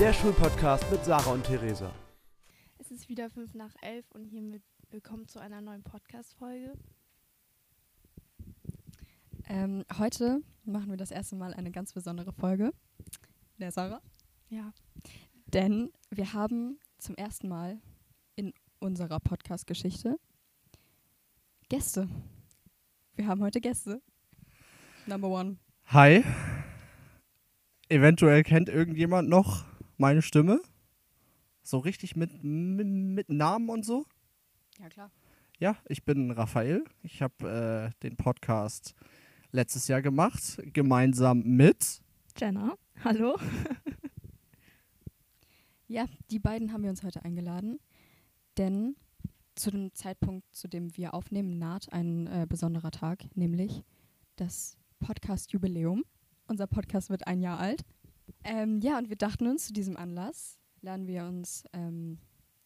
der Schulpodcast mit Sarah und Theresa. Es ist wieder 5 nach 11 und hiermit willkommen zu einer neuen Podcast-Folge. Ähm, heute machen wir das erste Mal eine ganz besondere Folge. Der Sarah? Ja. Denn wir haben zum ersten Mal in unserer Podcast-Geschichte Gäste. Wir haben heute Gäste. Number one. Hi. Eventuell kennt irgendjemand noch meine Stimme. So richtig mit, mit, mit Namen und so. Ja, klar. Ja, ich bin Raphael. Ich habe äh, den Podcast letztes Jahr gemacht, gemeinsam mit. Jenna, hallo. Ja, die beiden haben wir uns heute eingeladen, denn zu dem Zeitpunkt, zu dem wir aufnehmen, naht ein äh, besonderer Tag, nämlich das Podcast-Jubiläum. Unser Podcast wird ein Jahr alt. Ähm, ja, und wir dachten uns, zu diesem Anlass laden wir uns ähm,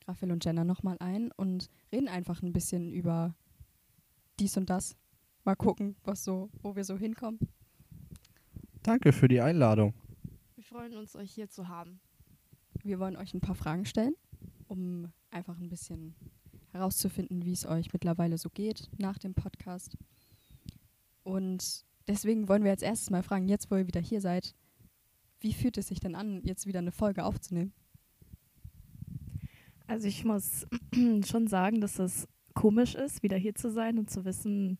Raphael und Jenna nochmal ein und reden einfach ein bisschen über dies und das. Mal gucken, was so, wo wir so hinkommen. Danke für die Einladung. Wir freuen uns, euch hier zu haben. Wir wollen euch ein paar Fragen stellen, um einfach ein bisschen herauszufinden, wie es euch mittlerweile so geht nach dem Podcast. Und deswegen wollen wir jetzt erstes mal fragen, jetzt wo ihr wieder hier seid, wie fühlt es sich denn an, jetzt wieder eine Folge aufzunehmen? Also ich muss schon sagen, dass es komisch ist, wieder hier zu sein und zu wissen,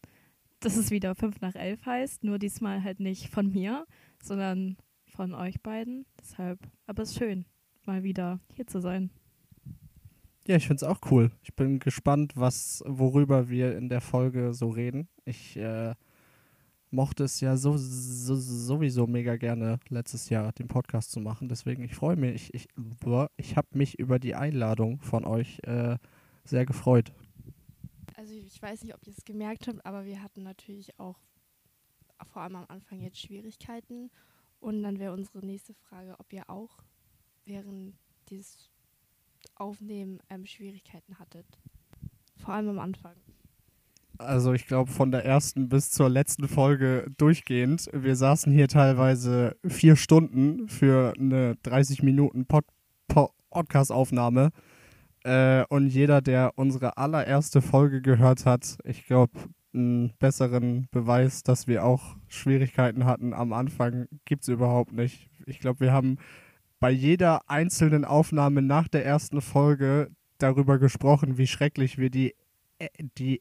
dass es wieder 5 nach 11 heißt. Nur diesmal halt nicht von mir, sondern von euch beiden. Deshalb, aber es ist schön, mal wieder hier zu sein. Ja, ich finde es auch cool. Ich bin gespannt, was, worüber wir in der Folge so reden. Ich äh, mochte es ja so, so, sowieso mega gerne letztes Jahr den Podcast zu machen. Deswegen, ich freue mich. Ich, ich, ich habe mich über die Einladung von euch äh, sehr gefreut. Also ich weiß nicht, ob ihr es gemerkt habt, aber wir hatten natürlich auch vor allem am Anfang jetzt Schwierigkeiten. Und dann wäre unsere nächste Frage, ob ihr auch während dieses Aufnehmen ähm, Schwierigkeiten hattet. Vor allem am Anfang. Also ich glaube von der ersten bis zur letzten Folge durchgehend. Wir saßen hier teilweise vier Stunden für eine 30 Minuten Pod Pod Podcast-Aufnahme. Äh, und jeder, der unsere allererste Folge gehört hat, ich glaube, einen besseren Beweis, dass wir auch Schwierigkeiten hatten am Anfang, gibt es überhaupt nicht. Ich glaube, wir haben bei jeder einzelnen Aufnahme nach der ersten Folge darüber gesprochen, wie schrecklich wir die, äh, die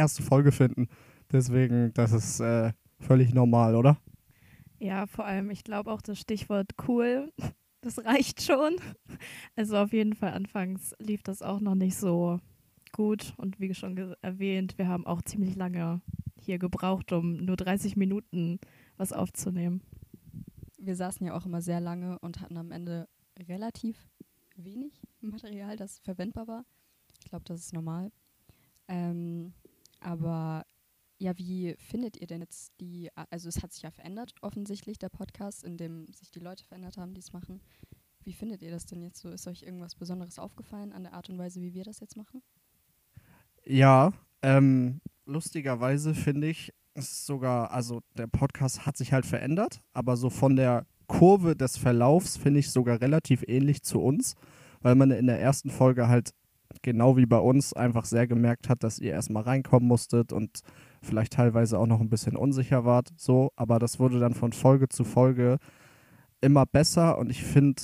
erste Folge finden. Deswegen, das ist äh, völlig normal, oder? Ja, vor allem, ich glaube auch das Stichwort cool, das reicht schon. Also auf jeden Fall anfangs lief das auch noch nicht so gut und wie schon erwähnt, wir haben auch ziemlich lange hier gebraucht, um nur 30 Minuten was aufzunehmen wir saßen ja auch immer sehr lange und hatten am Ende relativ wenig Material, das verwendbar war. Ich glaube, das ist normal. Ähm, aber ja, wie findet ihr denn jetzt die, also es hat sich ja verändert, offensichtlich, der Podcast, in dem sich die Leute verändert haben, die es machen. Wie findet ihr das denn jetzt so? Ist euch irgendwas Besonderes aufgefallen an der Art und Weise, wie wir das jetzt machen? Ja, ähm, lustigerweise finde ich, ist sogar, also der Podcast hat sich halt verändert, aber so von der Kurve des Verlaufs finde ich sogar relativ ähnlich zu uns, weil man in der ersten Folge halt genau wie bei uns einfach sehr gemerkt hat, dass ihr erstmal reinkommen musstet und vielleicht teilweise auch noch ein bisschen unsicher wart, so, aber das wurde dann von Folge zu Folge immer besser und ich finde,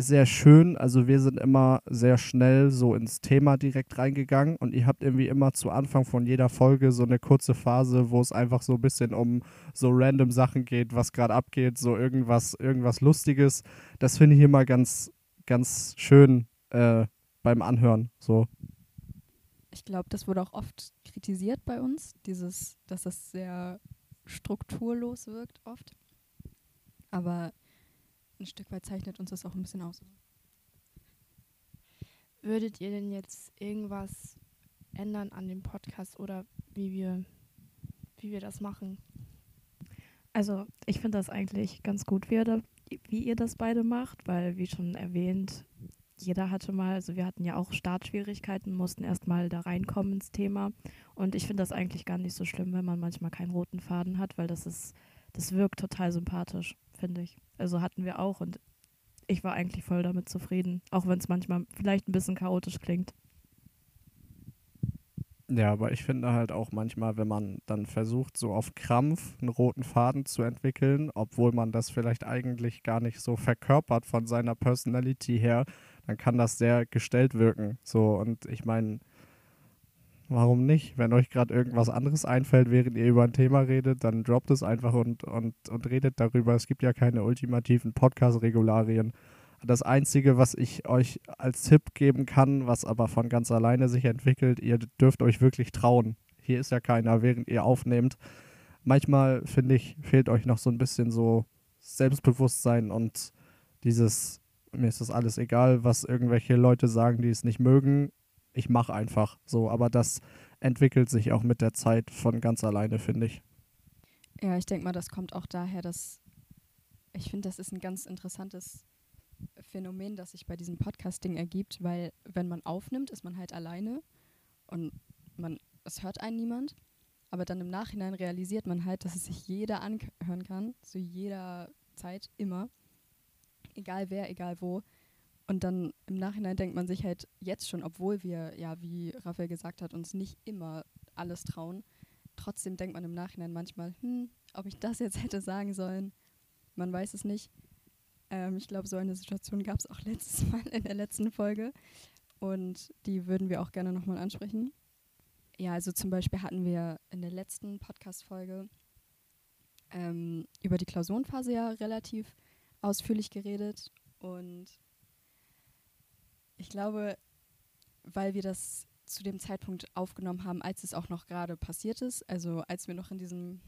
sehr schön. Also wir sind immer sehr schnell so ins Thema direkt reingegangen und ihr habt irgendwie immer zu Anfang von jeder Folge so eine kurze Phase, wo es einfach so ein bisschen um so random Sachen geht, was gerade abgeht, so irgendwas, irgendwas Lustiges. Das finde ich immer ganz, ganz schön äh, beim Anhören. So. Ich glaube, das wurde auch oft kritisiert bei uns, dieses, dass das sehr strukturlos wirkt oft. Aber ein Stück weit zeichnet uns das auch ein bisschen aus. Würdet ihr denn jetzt irgendwas ändern an dem Podcast oder wie wir, wie wir das machen? Also ich finde das eigentlich ganz gut, wie da, wie ihr das beide macht, weil wie schon erwähnt, jeder hatte mal, also wir hatten ja auch Startschwierigkeiten, mussten erstmal da reinkommen ins Thema. Und ich finde das eigentlich gar nicht so schlimm, wenn man manchmal keinen roten Faden hat, weil das ist das wirkt total sympathisch, finde ich. Also hatten wir auch und ich war eigentlich voll damit zufrieden, auch wenn es manchmal vielleicht ein bisschen chaotisch klingt. Ja, aber ich finde halt auch manchmal, wenn man dann versucht, so auf Krampf einen roten Faden zu entwickeln, obwohl man das vielleicht eigentlich gar nicht so verkörpert von seiner Personality her, dann kann das sehr gestellt wirken. So, und ich meine, warum nicht? Wenn euch gerade irgendwas anderes einfällt, während ihr über ein Thema redet, dann droppt es einfach und, und, und redet darüber. Es gibt ja keine ultimativen Podcast-Regularien. Das Einzige, was ich euch als Tipp geben kann, was aber von ganz alleine sich entwickelt, ihr dürft euch wirklich trauen. Hier ist ja keiner, während ihr aufnehmt. Manchmal, finde ich, fehlt euch noch so ein bisschen so Selbstbewusstsein und dieses, mir ist das alles egal, was irgendwelche Leute sagen, die es nicht mögen. Ich mache einfach so, aber das entwickelt sich auch mit der Zeit von ganz alleine, finde ich. Ja, ich denke mal, das kommt auch daher, dass ich finde, das ist ein ganz interessantes Phänomen, das sich bei diesem Podcasting ergibt, weil wenn man aufnimmt, ist man halt alleine und man, es hört einen niemand. Aber dann im Nachhinein realisiert man halt, dass es sich jeder anhören kann, zu jeder Zeit, immer. Egal wer, egal wo. Und dann im Nachhinein denkt man sich halt jetzt schon, obwohl wir, ja, wie Raphael gesagt hat, uns nicht immer alles trauen, trotzdem denkt man im Nachhinein manchmal, hm, ob ich das jetzt hätte sagen sollen, man weiß es nicht. Ähm, ich glaube, so eine Situation gab es auch letztes Mal in der letzten Folge. Und die würden wir auch gerne nochmal ansprechen. Ja, also zum Beispiel hatten wir in der letzten Podcast-Folge ähm, über die Klausurenphase ja relativ ausführlich geredet. Und ich glaube, weil wir das zu dem Zeitpunkt aufgenommen haben, als es auch noch gerade passiert ist, also als wir noch in diesem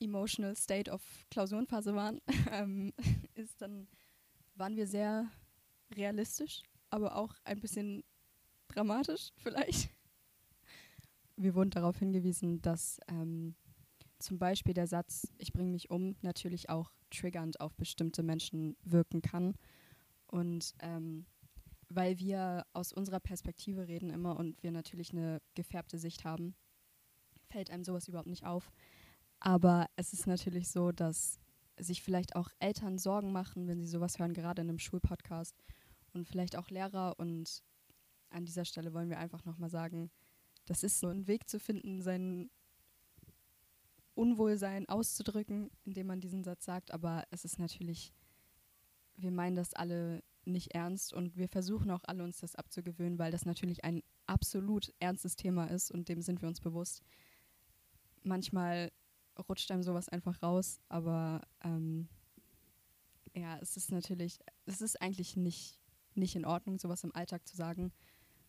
emotional state of Klausurenphase waren, ähm, ist dann waren wir sehr realistisch, aber auch ein bisschen dramatisch vielleicht. Wir wurden darauf hingewiesen, dass ähm, zum Beispiel der Satz Ich bringe mich um natürlich auch triggernd auf bestimmte Menschen wirken kann. Und ähm, weil wir aus unserer Perspektive reden immer und wir natürlich eine gefärbte Sicht haben, fällt einem sowas überhaupt nicht auf. Aber es ist natürlich so, dass sich vielleicht auch Eltern Sorgen machen, wenn sie sowas hören, gerade in einem Schulpodcast und vielleicht auch Lehrer. Und an dieser Stelle wollen wir einfach nochmal sagen, das ist so ein Weg zu finden, sein Unwohlsein auszudrücken, indem man diesen Satz sagt. Aber es ist natürlich, wir meinen das alle nicht ernst und wir versuchen auch alle uns das abzugewöhnen, weil das natürlich ein absolut ernstes Thema ist und dem sind wir uns bewusst. Manchmal rutscht einem sowas einfach raus. Aber ähm, ja, es ist natürlich, es ist eigentlich nicht, nicht in Ordnung, sowas im Alltag zu sagen,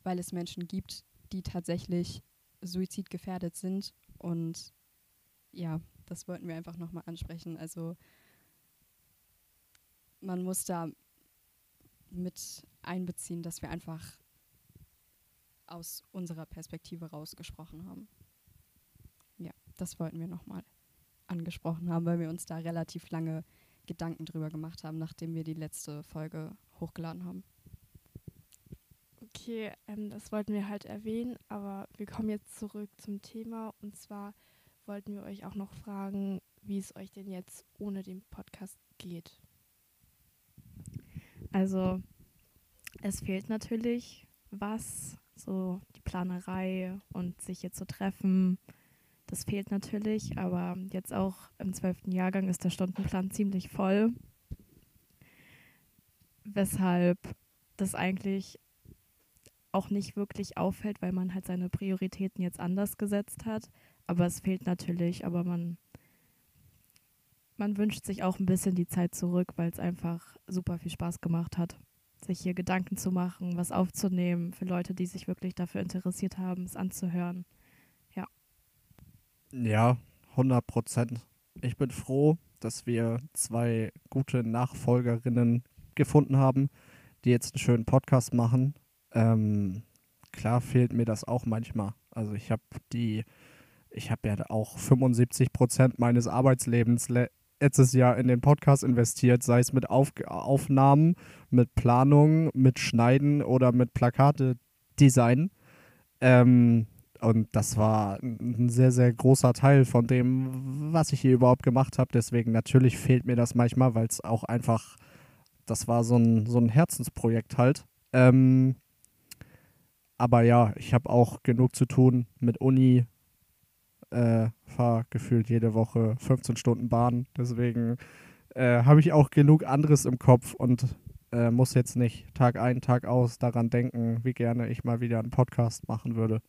weil es Menschen gibt, die tatsächlich suizidgefährdet sind. Und ja, das wollten wir einfach nochmal ansprechen. Also man muss da mit einbeziehen, dass wir einfach aus unserer Perspektive rausgesprochen haben. Ja, das wollten wir nochmal angesprochen haben, weil wir uns da relativ lange Gedanken drüber gemacht haben, nachdem wir die letzte Folge hochgeladen haben. Okay, ähm, das wollten wir halt erwähnen, aber wir kommen jetzt zurück zum Thema und zwar wollten wir euch auch noch fragen, wie es euch denn jetzt ohne den Podcast geht. Also, es fehlt natürlich was, so die Planerei und sich jetzt zu treffen, das fehlt natürlich, aber jetzt auch im zwölften Jahrgang ist der Stundenplan ziemlich voll. Weshalb das eigentlich auch nicht wirklich auffällt, weil man halt seine Prioritäten jetzt anders gesetzt hat. Aber es fehlt natürlich, aber man, man wünscht sich auch ein bisschen die Zeit zurück, weil es einfach super viel Spaß gemacht hat, sich hier Gedanken zu machen, was aufzunehmen für Leute, die sich wirklich dafür interessiert haben, es anzuhören. Ja, 100 Prozent. Ich bin froh, dass wir zwei gute Nachfolgerinnen gefunden haben, die jetzt einen schönen Podcast machen. Ähm, klar fehlt mir das auch manchmal. Also ich habe die, ich habe ja auch 75 Prozent meines Arbeitslebens letztes Jahr in den Podcast investiert, sei es mit Auf Aufnahmen, mit Planung, mit Schneiden oder mit Plakate design. Ähm, Und das war ein sehr, sehr großer Teil von dem, was ich hier überhaupt gemacht habe. Deswegen natürlich fehlt mir das manchmal, weil es auch einfach, das war so ein, so ein Herzensprojekt halt. Ähm, aber ja, ich habe auch genug zu tun mit Uni. Äh, Fahre gefühlt jede Woche 15 Stunden Bahn. Deswegen äh, habe ich auch genug anderes im Kopf und äh, muss jetzt nicht Tag ein, Tag aus daran denken, wie gerne ich mal wieder einen Podcast machen würde.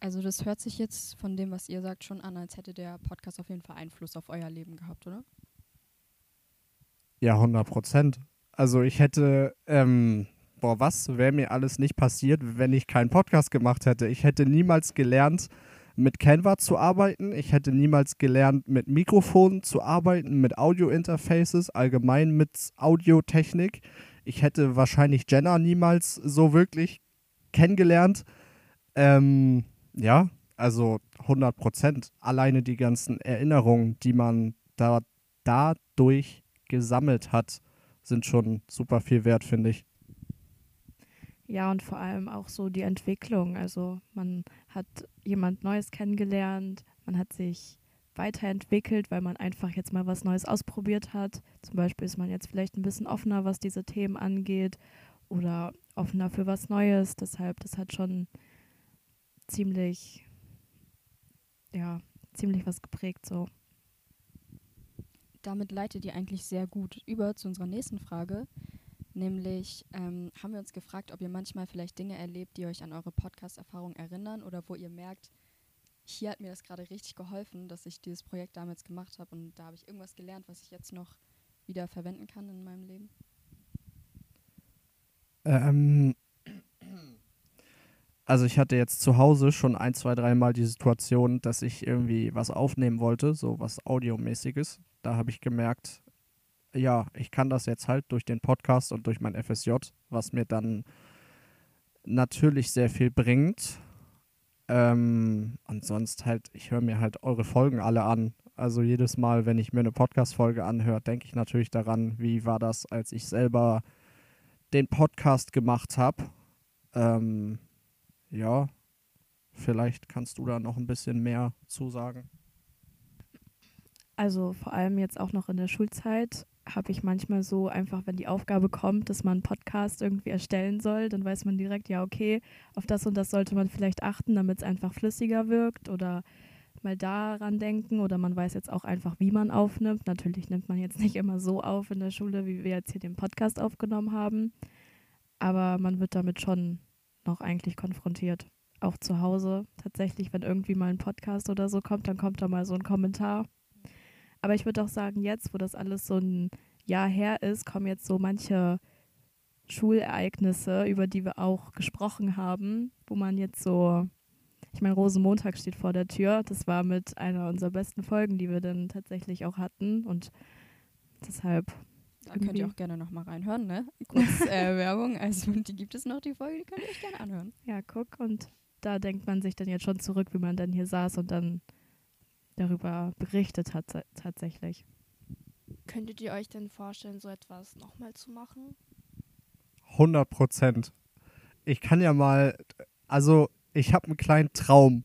Also das hört sich jetzt von dem, was ihr sagt, schon an, als hätte der Podcast auf jeden Fall Einfluss auf euer Leben gehabt, oder? Ja, 100 Prozent. Also ich hätte, ähm, boah, was wäre mir alles nicht passiert, wenn ich keinen Podcast gemacht hätte? Ich hätte niemals gelernt, mit Canva zu arbeiten. Ich hätte niemals gelernt, mit Mikrofonen zu arbeiten, mit Audio-Interfaces, allgemein mit Audiotechnik. Ich hätte wahrscheinlich Jenna niemals so wirklich kennengelernt. Ähm, ja, also 100 Prozent. Alleine die ganzen Erinnerungen, die man da, dadurch gesammelt hat, sind schon super viel wert, finde ich. Ja, und vor allem auch so die Entwicklung. Also man hat jemand Neues kennengelernt, man hat sich weiterentwickelt, weil man einfach jetzt mal was Neues ausprobiert hat. Zum Beispiel ist man jetzt vielleicht ein bisschen offener, was diese Themen angeht oder offener für was Neues. Deshalb, das hat schon ziemlich, ja, ziemlich was geprägt so. Damit leitet ihr eigentlich sehr gut über zu unserer nächsten Frage. Nämlich ähm, haben wir uns gefragt, ob ihr manchmal vielleicht Dinge erlebt, die euch an eure Podcast-Erfahrung erinnern oder wo ihr merkt, hier hat mir das gerade richtig geholfen, dass ich dieses Projekt damals gemacht habe und da habe ich irgendwas gelernt, was ich jetzt noch wieder verwenden kann in meinem Leben. Ähm, also ich hatte jetzt zu Hause schon ein, zwei, dreimal die Situation, dass ich irgendwie was aufnehmen wollte, so was Audiomäßiges. Da habe ich gemerkt, ja, ich kann das jetzt halt durch den Podcast und durch mein FSJ, was mir dann natürlich sehr viel bringt. Ähm, und sonst halt, ich höre mir halt eure Folgen alle an. Also jedes Mal, wenn ich mir eine Podcast-Folge anhöre, denke ich natürlich daran, wie war das, als ich selber den Podcast gemacht habe. Ähm, ja, vielleicht kannst du da noch ein bisschen mehr zusagen. Also vor allem jetzt auch noch in der Schulzeit habe ich manchmal so einfach, wenn die Aufgabe kommt, dass man einen Podcast irgendwie erstellen soll, dann weiß man direkt, ja, okay, auf das und das sollte man vielleicht achten, damit es einfach flüssiger wirkt oder mal daran denken oder man weiß jetzt auch einfach, wie man aufnimmt. Natürlich nimmt man jetzt nicht immer so auf in der Schule, wie wir jetzt hier den Podcast aufgenommen haben, aber man wird damit schon noch eigentlich konfrontiert. Auch zu Hause tatsächlich, wenn irgendwie mal ein Podcast oder so kommt, dann kommt da mal so ein Kommentar aber ich würde auch sagen, jetzt, wo das alles so ein Jahr her ist, kommen jetzt so manche Schulereignisse, über die wir auch gesprochen haben, wo man jetzt so, ich meine, Rosenmontag steht vor der Tür. Das war mit einer unserer besten Folgen, die wir dann tatsächlich auch hatten. Und deshalb. Da könnt ihr auch gerne nochmal reinhören, ne? Kurz äh, Werbung. Also die gibt es noch, die Folge, die könnt ihr euch gerne anhören. Ja, guck. Und da denkt man sich dann jetzt schon zurück, wie man dann hier saß und dann darüber berichtet hat tatsächlich. Könntet ihr euch denn vorstellen, so etwas nochmal zu machen? 100 Prozent. Ich kann ja mal, also ich habe einen kleinen Traum.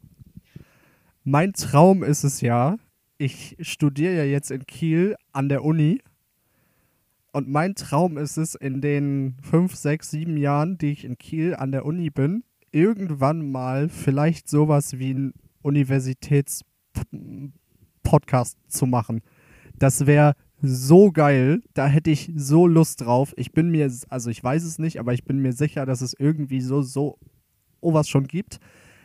Mein Traum ist es ja, ich studiere ja jetzt in Kiel an der Uni. Und mein Traum ist es, in den fünf, sechs, sieben Jahren, die ich in Kiel an der Uni bin, irgendwann mal vielleicht sowas wie ein Universitäts- Podcast zu machen. Das wäre so geil. Da hätte ich so Lust drauf. Ich bin mir, also ich weiß es nicht, aber ich bin mir sicher, dass es irgendwie so, so oh, was schon gibt.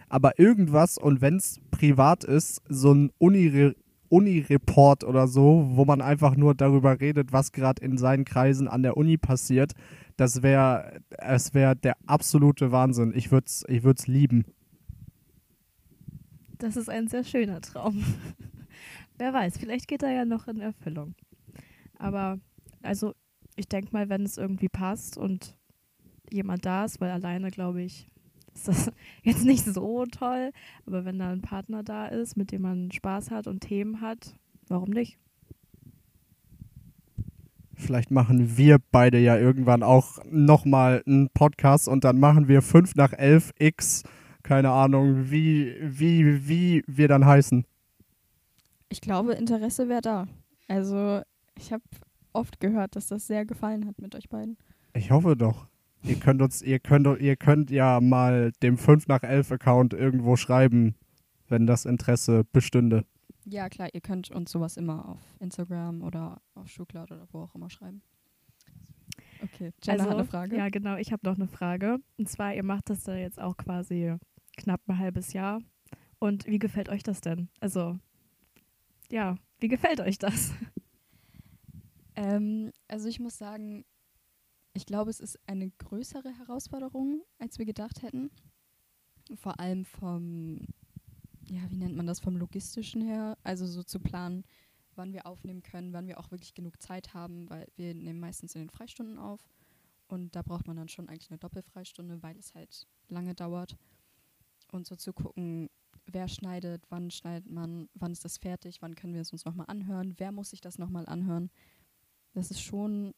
Aber irgendwas, und wenn es privat ist, so ein Uni Uni-Report oder so, wo man einfach nur darüber redet, was gerade in seinen Kreisen an der Uni passiert, das wäre es wäre der absolute Wahnsinn. Ich würde es ich lieben. Das ist ein sehr schöner Traum. Wer weiß, vielleicht geht er ja noch in Erfüllung. Aber also ich denke mal, wenn es irgendwie passt und jemand da ist, weil alleine glaube ich, ist das jetzt nicht so toll, aber wenn da ein Partner da ist, mit dem man Spaß hat und Themen hat, warum nicht? Vielleicht machen wir beide ja irgendwann auch nochmal einen Podcast und dann machen wir 5 nach 11 X keine Ahnung, wie, wie, wie wir dann heißen. Ich glaube, Interesse wäre da. Also, ich habe oft gehört, dass das sehr gefallen hat mit euch beiden. Ich hoffe doch. Ihr könnt uns, ihr könnt, ihr könnt ja mal dem 5 nach 11 Account irgendwo schreiben, wenn das Interesse bestünde. Ja, klar, ihr könnt uns sowas immer auf Instagram oder auf Schuhcloud oder wo auch immer schreiben. Okay, Jenna also, hat eine Frage. Ja, genau, ich habe noch eine Frage. Und zwar, ihr macht das da jetzt auch quasi knapp ein halbes Jahr. Und wie gefällt euch das denn? Also, ja, wie gefällt euch das? Ähm, also ich muss sagen, ich glaube, es ist eine größere Herausforderung, als wir gedacht hätten. Vor allem vom, ja, wie nennt man das, vom logistischen her. Also so zu planen, wann wir aufnehmen können, wann wir auch wirklich genug Zeit haben, weil wir nehmen meistens in den Freistunden auf. Und da braucht man dann schon eigentlich eine Doppelfreistunde, weil es halt lange dauert. Und so zu gucken, wer schneidet, wann schneidet man, wann ist das fertig, wann können wir es uns nochmal anhören, wer muss sich das nochmal anhören. Das ist schon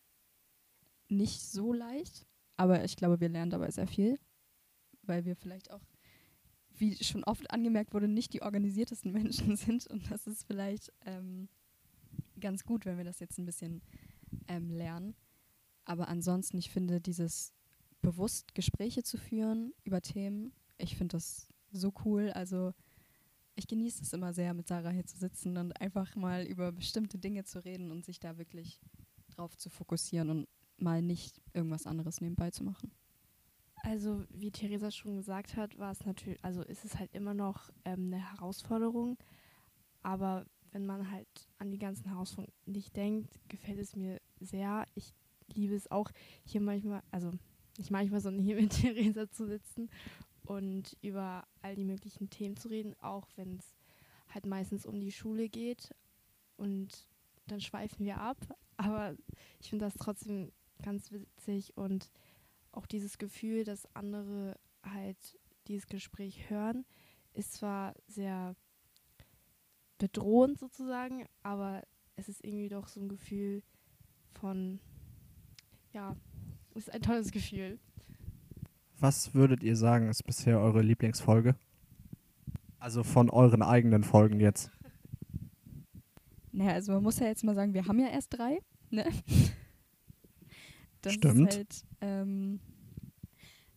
nicht so leicht, aber ich glaube, wir lernen dabei sehr viel, weil wir vielleicht auch, wie schon oft angemerkt wurde, nicht die organisiertesten Menschen sind und das ist vielleicht ähm, ganz gut, wenn wir das jetzt ein bisschen ähm, lernen. Aber ansonsten, ich finde, dieses bewusst Gespräche zu führen über Themen, ich finde das so cool. Also ich genieße es immer sehr, mit Sarah hier zu sitzen und einfach mal über bestimmte Dinge zu reden und sich da wirklich drauf zu fokussieren und mal nicht irgendwas anderes nebenbei zu machen. Also wie Theresa schon gesagt hat, war es natürlich, also ist es halt immer noch ähm, eine Herausforderung, aber wenn man halt an die ganzen Herausforderungen nicht denkt, gefällt es mir sehr. Ich liebe es auch hier manchmal, also nicht manchmal, sondern hier mit Theresa zu sitzen und über all die möglichen Themen zu reden, auch wenn es halt meistens um die Schule geht und dann schweifen wir ab, aber ich finde das trotzdem ganz witzig und auch dieses Gefühl, dass andere halt dieses Gespräch hören, ist zwar sehr bedrohend sozusagen, aber es ist irgendwie doch so ein Gefühl von, ja, es ist ein tolles Gefühl. Was würdet ihr sagen, ist bisher eure Lieblingsfolge? Also von euren eigenen Folgen jetzt. Naja, also man muss ja jetzt mal sagen, wir haben ja erst drei. Ne? Das Stimmt. Ist halt, ähm,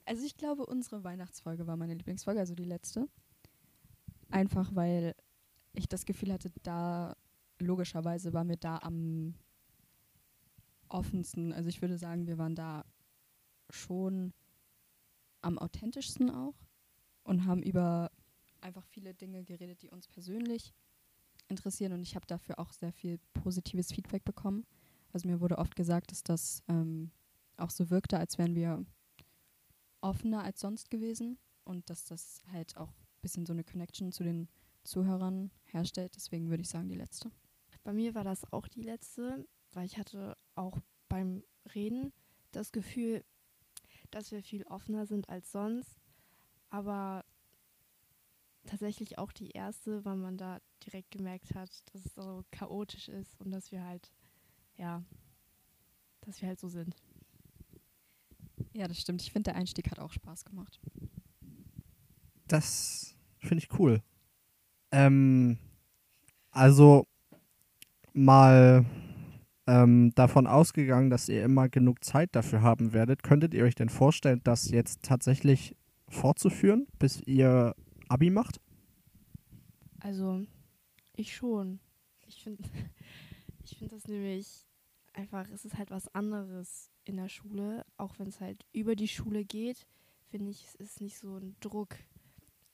also ich glaube, unsere Weihnachtsfolge war meine Lieblingsfolge, also die letzte. Einfach weil ich das Gefühl hatte, da logischerweise waren wir da am offensten. Also ich würde sagen, wir waren da schon am authentischsten auch und haben über einfach viele Dinge geredet, die uns persönlich interessieren und ich habe dafür auch sehr viel positives Feedback bekommen. Also mir wurde oft gesagt, dass das ähm, auch so wirkte, als wären wir offener als sonst gewesen und dass das halt auch ein bisschen so eine Connection zu den Zuhörern herstellt. Deswegen würde ich sagen, die letzte. Bei mir war das auch die letzte, weil ich hatte auch beim Reden das Gefühl, dass wir viel offener sind als sonst. Aber tatsächlich auch die erste, weil man da direkt gemerkt hat, dass es so chaotisch ist und dass wir halt, ja, dass wir halt so sind. Ja, das stimmt. Ich finde, der Einstieg hat auch Spaß gemacht. Das finde ich cool. Ähm, also mal ähm, davon ausgegangen, dass ihr immer genug Zeit dafür haben werdet, könntet ihr euch denn vorstellen, das jetzt tatsächlich fortzuführen, bis ihr Abi macht? Also, ich schon. Ich finde ich find das nämlich einfach, es ist halt was anderes in der Schule, auch wenn es halt über die Schule geht, finde ich, es ist nicht so ein Druck.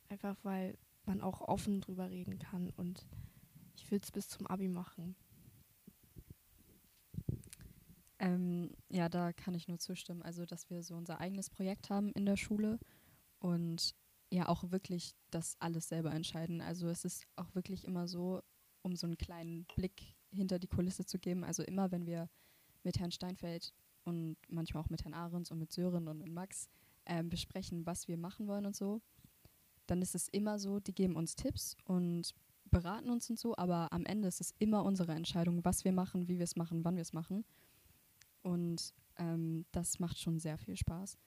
Einfach weil man auch offen drüber reden kann und ich will es bis zum Abi machen. Ähm, ja, da kann ich nur zustimmen. Also, dass wir so unser eigenes Projekt haben in der Schule und ja auch wirklich das alles selber entscheiden. Also es ist auch wirklich immer so, um so einen kleinen Blick hinter die Kulisse zu geben. Also immer, wenn wir mit Herrn Steinfeld und manchmal auch mit Herrn Ahrens und mit Sören und mit Max ähm, besprechen, was wir machen wollen und so, dann ist es immer so, die geben uns Tipps und beraten uns und so, aber am Ende ist es immer unsere Entscheidung, was wir machen, wie wir es machen, wann wir es machen. Und ähm, das macht schon sehr viel Spaß.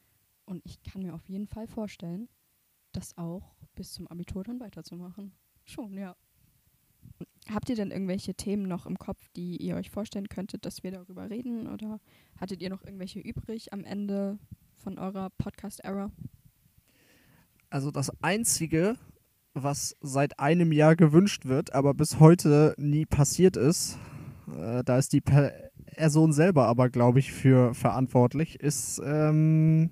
Und ich kann mir auf jeden Fall vorstellen, das auch bis zum Abitur dann weiterzumachen. Schon, ja. Habt ihr denn irgendwelche Themen noch im Kopf, die ihr euch vorstellen könntet, dass wir darüber reden? Oder hattet ihr noch irgendwelche übrig am Ende von eurer Podcast-Era? Also das Einzige, was seit einem Jahr gewünscht wird, aber bis heute nie passiert ist, äh, da ist die Person selber aber, glaube ich, für verantwortlich, ist, ähm,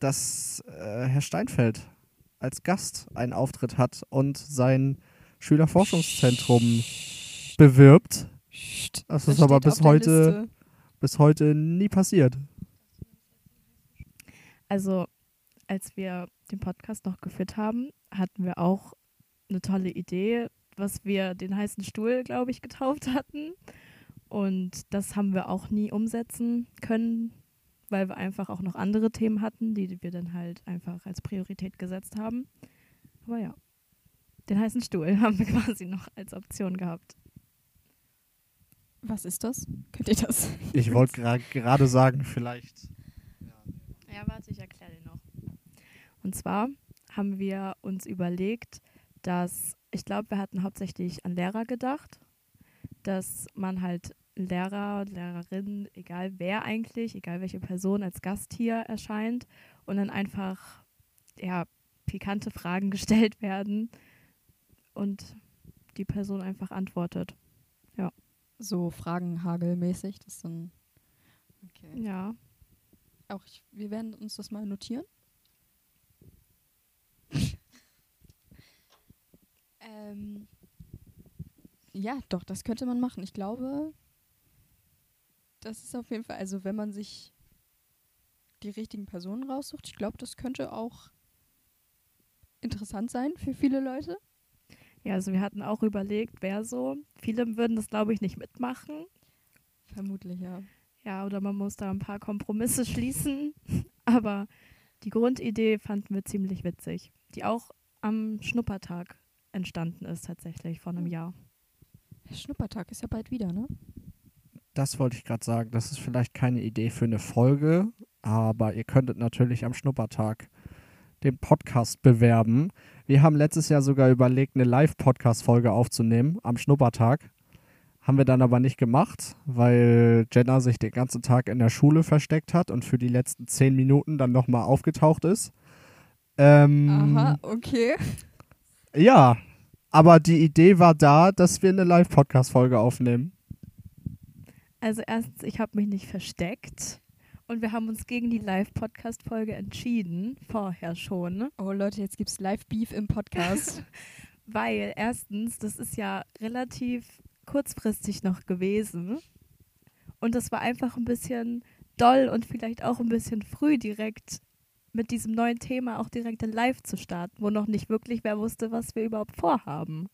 dass äh, Herr Steinfeld als Gast einen Auftritt hat und sein Schülerforschungszentrum bewirbt. Das ist aber bis heute, bis heute nie passiert. Also, als wir den Podcast noch geführt haben, hatten wir auch eine tolle Idee, was wir den heißen Stuhl, glaube ich, getauft hatten. Und das haben wir auch nie umsetzen können, weil wir einfach auch noch andere Themen hatten, die wir dann halt einfach als Priorität gesetzt haben. Aber ja den heißen Stuhl haben wir quasi noch als Option gehabt. Was ist das? Könnt ihr das? Ich wollte gerade sagen, vielleicht. Ja, warte, ich erkläre den noch. Und zwar haben wir uns überlegt, dass ich glaube, wir hatten hauptsächlich an Lehrer gedacht, dass man halt Lehrer, Lehrerin, egal wer eigentlich, egal welche Person als Gast hier erscheint und dann einfach ja pikante Fragen gestellt werden, und die Person einfach antwortet. Ja. So Fragenhagelmäßig, das dann. Okay. Ja. Auch ich, wir werden uns das mal notieren. ähm, ja, doch, das könnte man machen. Ich glaube, das ist auf jeden Fall, also wenn man sich die richtigen Personen raussucht, ich glaube, das könnte auch interessant sein für viele Leute. Ja, also wir hatten auch überlegt, wer so. Viele würden das, glaube ich, nicht mitmachen. Vermutlich, ja. Ja, oder man muss da ein paar Kompromisse schließen. Aber die Grundidee fanden wir ziemlich witzig, die auch am Schnuppertag entstanden ist, tatsächlich vor einem hm. Jahr. Schnuppertag ist ja bald wieder, ne? Das wollte ich gerade sagen. Das ist vielleicht keine Idee für eine Folge, aber ihr könntet natürlich am Schnuppertag den Podcast bewerben. Wir haben letztes Jahr sogar überlegt, eine Live-Podcast-Folge aufzunehmen am Schnuppertag. Haben wir dann aber nicht gemacht, weil Jenna sich den ganzen Tag in der Schule versteckt hat und für die letzten zehn Minuten dann nochmal aufgetaucht ist. Ähm, Aha, okay. Ja, aber die Idee war da, dass wir eine Live-Podcast-Folge aufnehmen. Also erstens, ich habe mich nicht versteckt. Und wir haben uns gegen die Live-Podcast-Folge entschieden, vorher schon. Oh Leute, jetzt gibt es Live-Beef im Podcast. Weil erstens, das ist ja relativ kurzfristig noch gewesen. Und das war einfach ein bisschen doll und vielleicht auch ein bisschen früh direkt mit diesem neuen Thema auch direkt live zu starten, wo noch nicht wirklich wer wusste, was wir überhaupt vorhaben.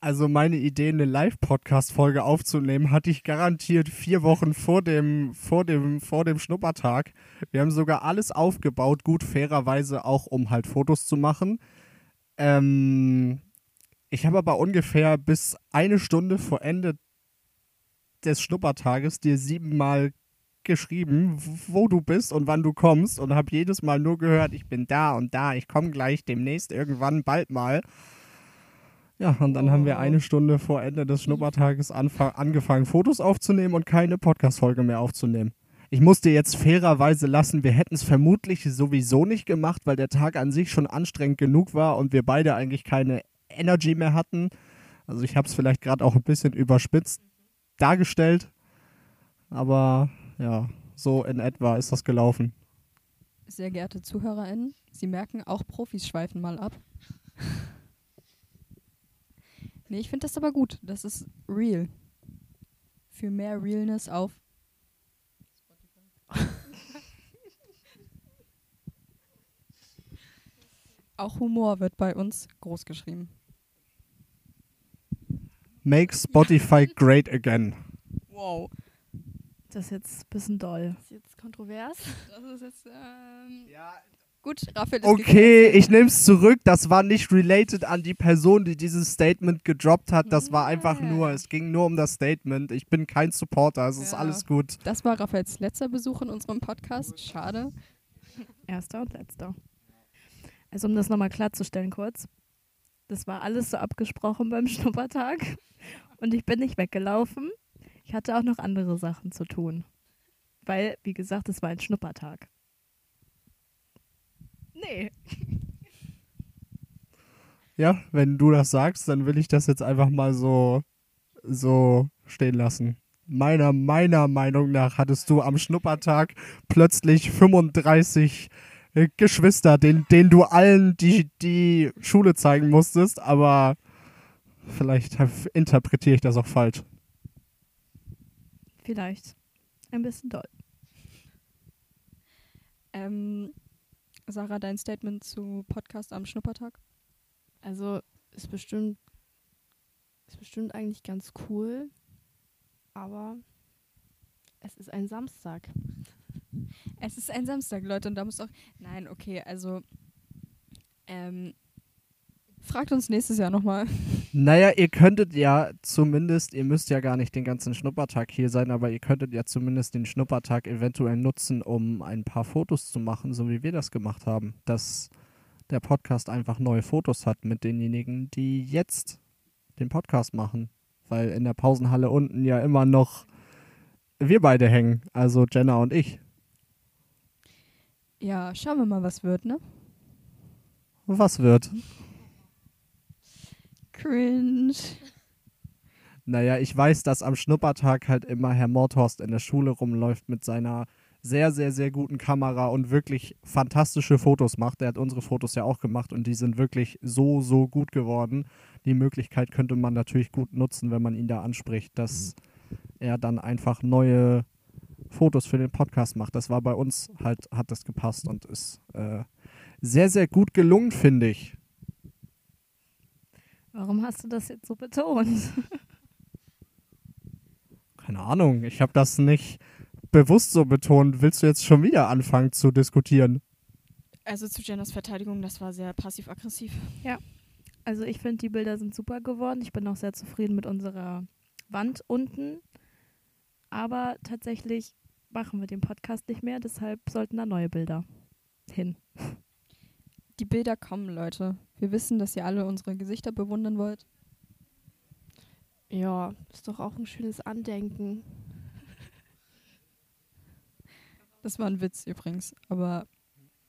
Also meine Idee, eine Live-Podcast-Folge aufzunehmen, hatte ich garantiert vier Wochen vor dem, vor dem, vor dem Schnuppertag. Wir haben sogar alles aufgebaut, gut fairerweise auch, um halt Fotos zu machen. Ähm, ich habe aber ungefähr bis eine Stunde vor Ende des Schnuppertages dir siebenmal geschrieben, wo du bist und wann du kommst und habe jedes Mal nur gehört, ich bin da und da, ich komme gleich demnächst irgendwann bald mal. Ja, und dann oh. haben wir oh. eine Stunde vor Ende des Schnuppertages angefangen, Fotos aufzunehmen und keine Podcast-Folge mehr aufzunehmen. Ich musste jetzt fairerweise lassen, wir hätten es vermutlich sowieso nicht gemacht, weil der Tag an sich schon anstrengend genug war und wir beide eigentlich keine Energy mehr hatten. Also ich habe es vielleicht gerade auch ein bisschen überspitzt dargestellt. Aber ja, so in etwa ist das gelaufen. Sehr geehrte ZuhörerInnen, Sie merken, auch Profis schweifen mal ab. Nee, ich finde das aber gut. Das ist real. Für mehr Realness auf. Auch Humor wird bei uns groß geschrieben. Make Spotify great again. Wow. Das ist jetzt ein bisschen doll. Das ist jetzt kontrovers. Das ist jetzt. Ähm, ja, Gut, Raphael ist Okay, ich nehme es zurück. Das war nicht related an die Person, die dieses Statement gedroppt hat. Das war einfach nur, es ging nur um das Statement. Ich bin kein Supporter, es ja. ist alles gut. Das war Raphaels letzter Besuch in unserem Podcast. Schade. Erster und letzter. Also um das nochmal klarzustellen kurz. Das war alles so abgesprochen beim Schnuppertag. Und ich bin nicht weggelaufen. Ich hatte auch noch andere Sachen zu tun. Weil, wie gesagt, es war ein Schnuppertag. Nee. Ja, wenn du das sagst, dann will ich das jetzt einfach mal so, so stehen lassen. Meiner, meiner Meinung nach hattest du am Schnuppertag plötzlich 35 äh, Geschwister, denen, denen du allen die, die Schule zeigen musstest, aber vielleicht interpretiere ich das auch falsch. Vielleicht. Ein bisschen doll. Ähm, Sarah, dein Statement zu Podcast am Schnuppertag? Also ist bestimmt, ist bestimmt eigentlich ganz cool, aber es ist ein Samstag. Es ist ein Samstag, Leute, und da muss auch. Nein, okay, also. Ähm, fragt uns nächstes Jahr nochmal. Naja, ihr könntet ja zumindest, ihr müsst ja gar nicht den ganzen Schnuppertag hier sein, aber ihr könntet ja zumindest den Schnuppertag eventuell nutzen, um ein paar Fotos zu machen, so wie wir das gemacht haben. Dass der Podcast einfach neue Fotos hat mit denjenigen, die jetzt den Podcast machen. Weil in der Pausenhalle unten ja immer noch wir beide hängen, also Jenna und ich. Ja, schauen wir mal, was wird, ne? Was wird? Cringe. Naja, ich weiß, dass am Schnuppertag halt immer Herr Mordhorst in der Schule rumläuft mit seiner sehr, sehr, sehr guten Kamera und wirklich fantastische Fotos macht. Der hat unsere Fotos ja auch gemacht und die sind wirklich so, so gut geworden. Die Möglichkeit könnte man natürlich gut nutzen, wenn man ihn da anspricht, dass er dann einfach neue Fotos für den Podcast macht. Das war bei uns halt, hat das gepasst und ist äh, sehr, sehr gut gelungen, finde ich. Warum hast du das jetzt so betont? Keine Ahnung, ich habe das nicht bewusst so betont. Willst du jetzt schon wieder anfangen zu diskutieren? Also zu Jennas Verteidigung, das war sehr passiv-aggressiv. Ja, also ich finde, die Bilder sind super geworden. Ich bin auch sehr zufrieden mit unserer Wand unten. Aber tatsächlich machen wir den Podcast nicht mehr, deshalb sollten da neue Bilder hin. Die Bilder kommen, Leute. Wir wissen, dass ihr alle unsere Gesichter bewundern wollt. Ja, ist doch auch ein schönes Andenken. Das war ein Witz übrigens, aber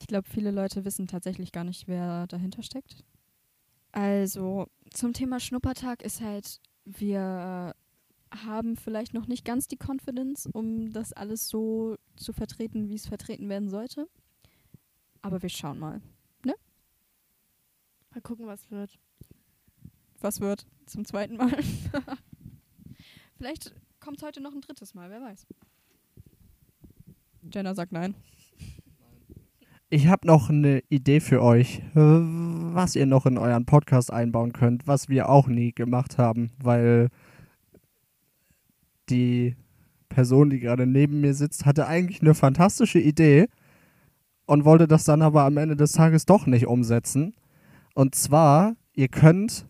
ich glaube, viele Leute wissen tatsächlich gar nicht, wer dahinter steckt. Also, zum Thema Schnuppertag ist halt, wir haben vielleicht noch nicht ganz die Confidence, um das alles so zu vertreten, wie es vertreten werden sollte. Aber wir schauen mal. Mal gucken, was wird. Was wird? Zum zweiten Mal? vielleicht kommt heute noch ein drittes Mal, wer weiß. Jenna sagt nein. Ich habe noch eine Idee für euch, was ihr noch in euren Podcast einbauen könnt, was wir auch nie gemacht haben, weil die Person, die gerade neben mir sitzt, hatte eigentlich eine fantastische Idee und wollte das dann aber am Ende des Tages doch nicht umsetzen. Und zwar, ihr könnt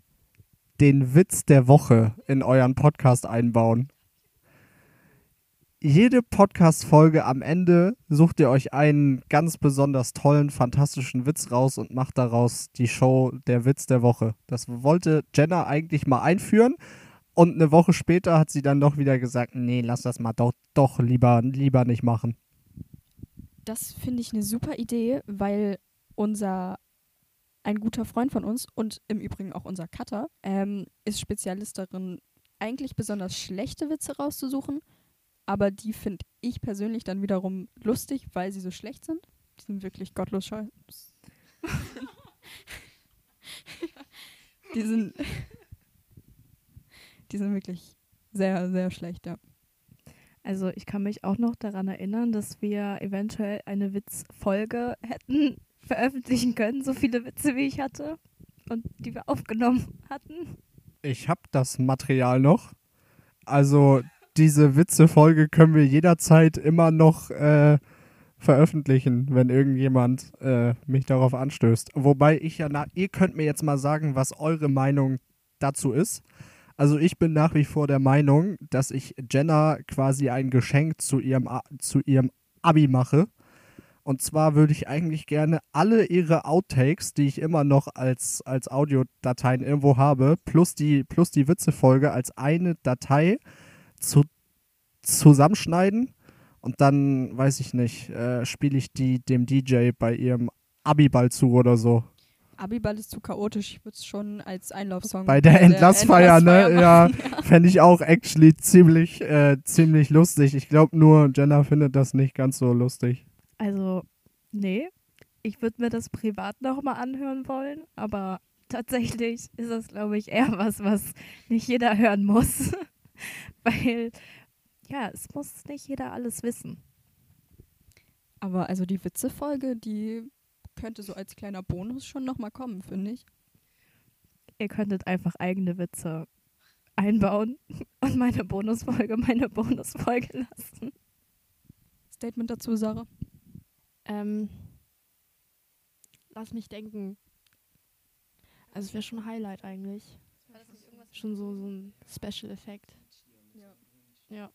den Witz der Woche in euren Podcast einbauen. Jede Podcast-Folge am Ende sucht ihr euch einen ganz besonders tollen, fantastischen Witz raus und macht daraus die Show Der Witz der Woche. Das wollte Jenna eigentlich mal einführen und eine Woche später hat sie dann doch wieder gesagt, nee, lass das mal doch, doch lieber, lieber nicht machen. Das finde ich eine super Idee, weil unser ein guter Freund von uns und im Übrigen auch unser Cutter ähm, ist Spezialist darin, eigentlich besonders schlechte Witze rauszusuchen. Aber die finde ich persönlich dann wiederum lustig, weil sie so schlecht sind. Die sind wirklich gottlos scheiße. die sind die sind wirklich sehr, sehr schlecht, ja. Also ich kann mich auch noch daran erinnern, dass wir eventuell eine Witzfolge hätten veröffentlichen können, so viele Witze wie ich hatte und die wir aufgenommen hatten. Ich habe das Material noch. Also diese Witzefolge können wir jederzeit immer noch äh, veröffentlichen, wenn irgendjemand äh, mich darauf anstößt. Wobei ich ja, na, ihr könnt mir jetzt mal sagen, was eure Meinung dazu ist. Also ich bin nach wie vor der Meinung, dass ich Jenna quasi ein Geschenk zu ihrem, zu ihrem Abi mache Und zwar würde ich eigentlich gerne alle ihre Outtakes, die ich immer noch als, als Audiodateien irgendwo habe, plus die, plus die Witzefolge als eine Datei zu, zusammenschneiden. Und dann, weiß ich nicht, äh, spiele ich die dem DJ bei ihrem Abiball zu oder so. Abiball ist zu chaotisch. Ich würde es schon als Einlaufsong. Bei der Entlassfeier, ne? Ja, ja. fände ich auch actually ziemlich, äh, ziemlich lustig. Ich glaube nur, Jenna findet das nicht ganz so lustig. Also, nee. Ich würde mir das privat nochmal anhören wollen, aber tatsächlich ist das, glaube ich, eher was, was nicht jeder hören muss. Weil, ja, es muss nicht jeder alles wissen. Aber also die Witzefolge, die könnte so als kleiner Bonus schon nochmal kommen, finde ich. Ihr könntet einfach eigene Witze einbauen und meine Bonusfolge meine Bonusfolge lassen. Statement dazu, Sarah? Ähm, lass mich denken. Also es wäre schon ein Highlight eigentlich. Schon so, so ein Special-Effekt. Ja. ja.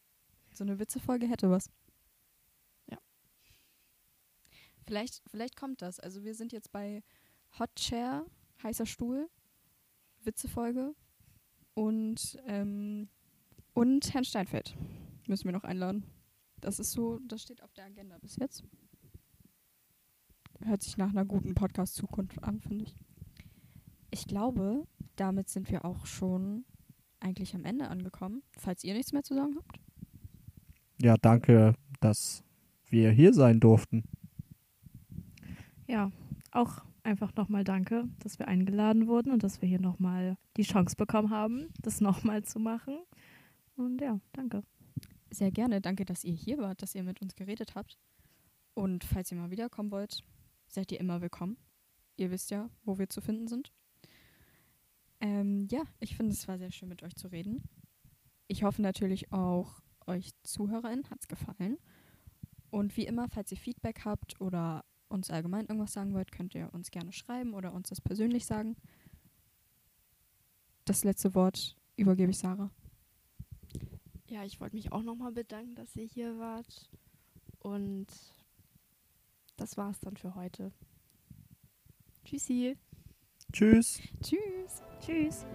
So eine Witzefolge hätte was. Vielleicht, vielleicht kommt das. Also wir sind jetzt bei Hot Chair, heißer Stuhl, Witzefolge und, ähm, und Herrn Steinfeld müssen wir noch einladen. Das ist so, das steht auf der Agenda bis jetzt. Hört sich nach einer guten Podcast-Zukunft an, finde ich. Ich glaube, damit sind wir auch schon eigentlich am Ende angekommen. Falls ihr nichts mehr zu sagen habt. Ja, danke, dass wir hier sein durften ja, auch einfach nochmal danke, dass wir eingeladen wurden und dass wir hier nochmal die Chance bekommen haben, das nochmal zu machen. Und ja, danke. Sehr gerne. Danke, dass ihr hier wart, dass ihr mit uns geredet habt. Und falls ihr mal wiederkommen wollt, seid ihr immer willkommen. Ihr wisst ja, wo wir zu finden sind. Ähm, ja, ich finde, es war sehr schön, mit euch zu reden. Ich hoffe natürlich auch, euch ZuhörerInnen hat es gefallen. Und wie immer, falls ihr Feedback habt oder uns allgemein irgendwas sagen wollt, könnt ihr uns gerne schreiben oder uns das persönlich sagen. Das letzte Wort übergebe ich Sarah. Ja, ich wollte mich auch nochmal bedanken, dass ihr hier wart. Und das war's dann für heute. Tschüssi. Tschüss. Tschüss. Tschüss.